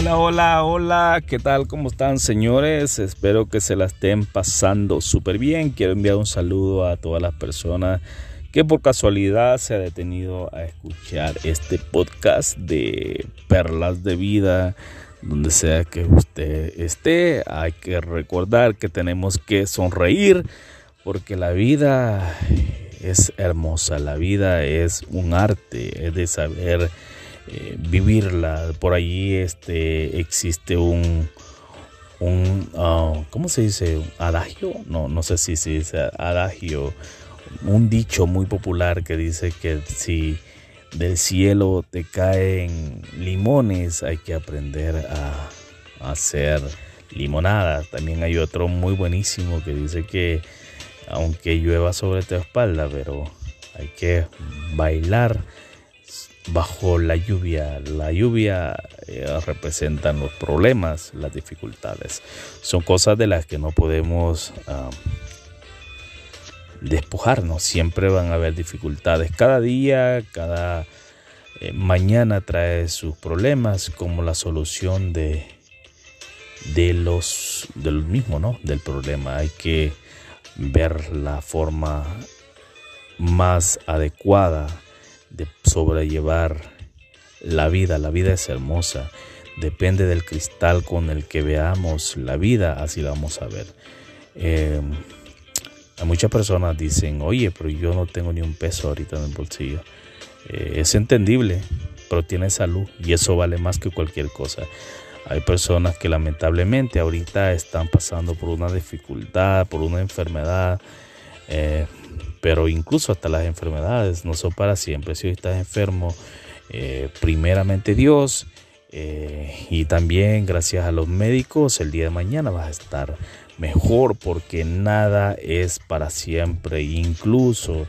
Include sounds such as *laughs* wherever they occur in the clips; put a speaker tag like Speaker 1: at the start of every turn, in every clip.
Speaker 1: Hola, hola, hola, ¿qué tal? ¿Cómo están señores? Espero que se la estén pasando súper bien. Quiero enviar un saludo a todas las personas que por casualidad se ha detenido a escuchar este podcast de Perlas de Vida. Donde sea que usted esté, hay que recordar que tenemos que sonreír porque la vida es hermosa, la vida es un arte, es de saber eh, vivirla. Por allí este, existe un, un ah, ¿cómo se dice? ¿Adagio? No, no sé si se dice adagio. Un dicho muy popular que dice que si del cielo te caen limones, hay que aprender a, a hacer limonada. También hay otro muy buenísimo que dice que aunque llueva sobre tu espalda, pero hay que bailar bajo la lluvia. La lluvia eh, representa los problemas, las dificultades. Son cosas de las que no podemos despojarnos. Siempre van a haber dificultades. Cada día, cada eh, mañana trae sus problemas como la solución de, de los del mismo, ¿no? Del problema. Hay que ver la forma más adecuada de sobrellevar la vida. La vida es hermosa. Depende del cristal con el que veamos la vida, así la vamos a ver. Eh, muchas personas dicen, oye, pero yo no tengo ni un peso ahorita en el bolsillo. Eh, es entendible, pero tiene salud y eso vale más que cualquier cosa. Hay personas que lamentablemente ahorita están pasando por una dificultad, por una enfermedad, eh, pero incluso hasta las enfermedades no son para siempre. Si hoy estás enfermo, eh, primeramente Dios y también gracias a los médicos, el día de mañana vas a estar mejor porque nada es para siempre. Incluso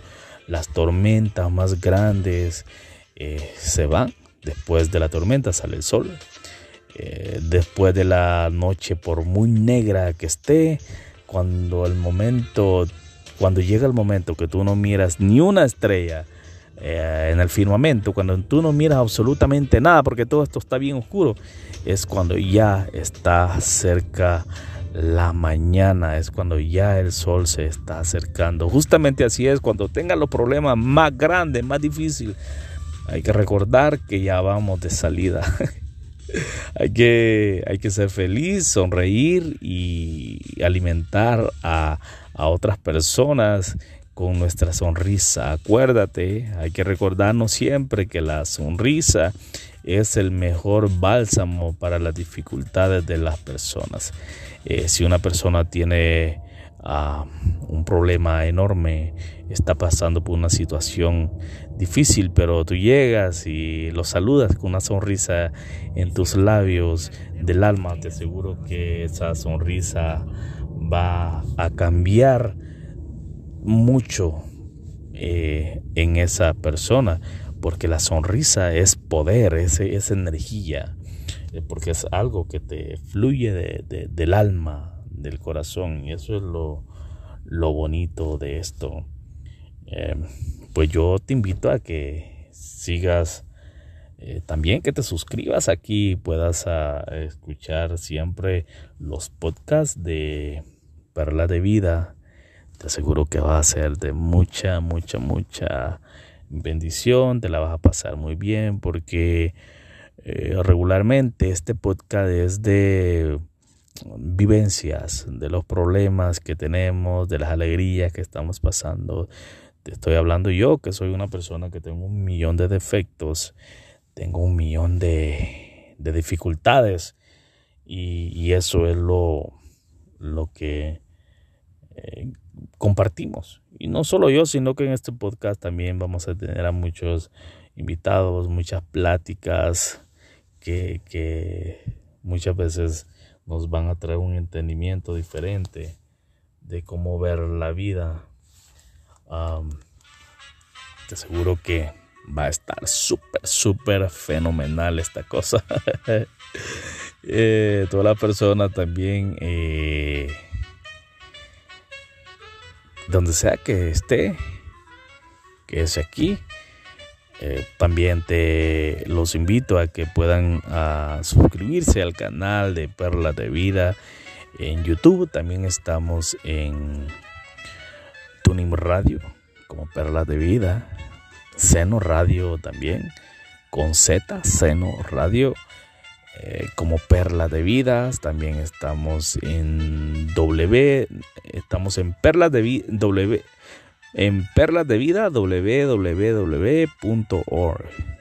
Speaker 1: las tormentas más grandes eh, se van. Después de la tormenta sale el sol. Eh, después de la noche, por muy negra que esté, cuando el momento, cuando llega el momento que tú no miras ni una estrella eh, en el firmamento, cuando tú no miras absolutamente nada, porque todo esto está bien oscuro, es cuando ya está cerca la mañana es cuando ya el sol se está acercando. Justamente así es, cuando tenga los problemas más grandes, más difíciles, hay que recordar que ya vamos de salida. *laughs* hay, que, hay que ser feliz, sonreír y alimentar a, otras personas con nuestra sonrisa. Acuérdate, hay que recordarnos siempre que la sonrisa es el mejor bálsamo para las dificultades de las personas. Eh, si una persona tiene ah, un problema enorme, está pasando por una situación difícil, pero tú llegas y lo saludas con una sonrisa en tus labios del alma, te aseguro que esa sonrisa va a cambiar mucho eh, en esa persona, porque la sonrisa es poder, es, es energía. Eh, porque es algo que te fluye de, del alma, del corazón, y eso es lo, lo bonito de esto. Eh, pues yo te invito a que sigas eh, también que te suscribas aquí y puedas ah, escuchar siempre los podcasts de Perla de Vida. Te aseguro que va a ser de mucha, mucha, mucha bendición. Te la vas a pasar muy bien porque eh, regularmente. Este podcast es de vivencias, de los problemas que tenemos, de las alegrías que estamos pasando. Te estoy hablando yo, que soy una persona que tengo un millón de defectos, tengo un millón de, de dificultades y, eso es lo, lo que eh, compartimos. Y no solo yo, sino que en este podcast también vamos a tener a muchos invitados, muchas pláticas que, muchas veces nos van a traer un entendimiento diferente de cómo ver la vida. te aseguro que va a estar súper, súper fenomenal esta cosa. *laughs* eh, toda la persona también, eh, donde sea que esté, que es aquí, Eh, también te los invito a que puedan suscribirse al canal de Perlas de Vida en YouTube. También estamos en Tuning Radio como Perlas de Vida. Seno Radio también con Z, Seno Radio. Eh, como Perlas de Vidas, también estamos en W, estamos en Perlas de Vida, W, en Perlas de Vida, www.org.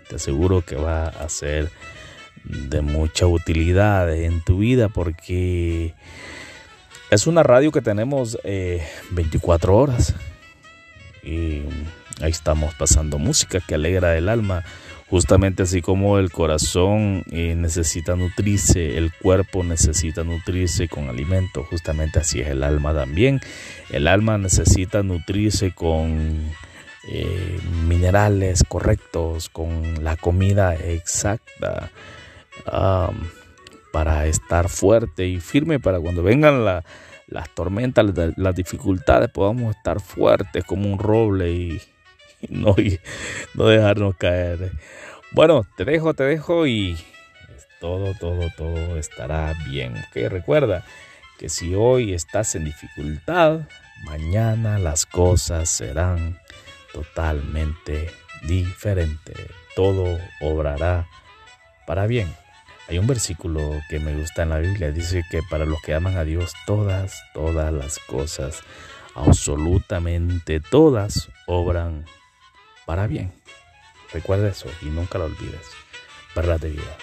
Speaker 1: Te aseguro que va a ser de mucha utilidad en tu vida porque es una radio que tenemos 24 eh, horas y ahí estamos pasando música que alegra el alma Justamente así como el corazón eh, necesita nutrirse, el cuerpo necesita nutrirse con alimento, justamente así es el alma también. El alma necesita nutrirse con eh, minerales correctos, con la comida exacta, para estar fuerte y firme para cuando vengan las tormentas, las dificultades, podamos estar fuertes como un roble y *laughs* no, no dejarnos caer. Bueno, te dejo, te dejo y todo, todo, todo estará bien. Que recuerda que si hoy estás en dificultad, mañana las cosas serán totalmente diferentes. Todo obrará para bien. Hay un versículo que me gusta en la Biblia, dice que para los que aman a Dios, todas, todas las cosas, absolutamente todas, obran para bien. Recuerda eso y nunca lo olvides. Verdad de vida.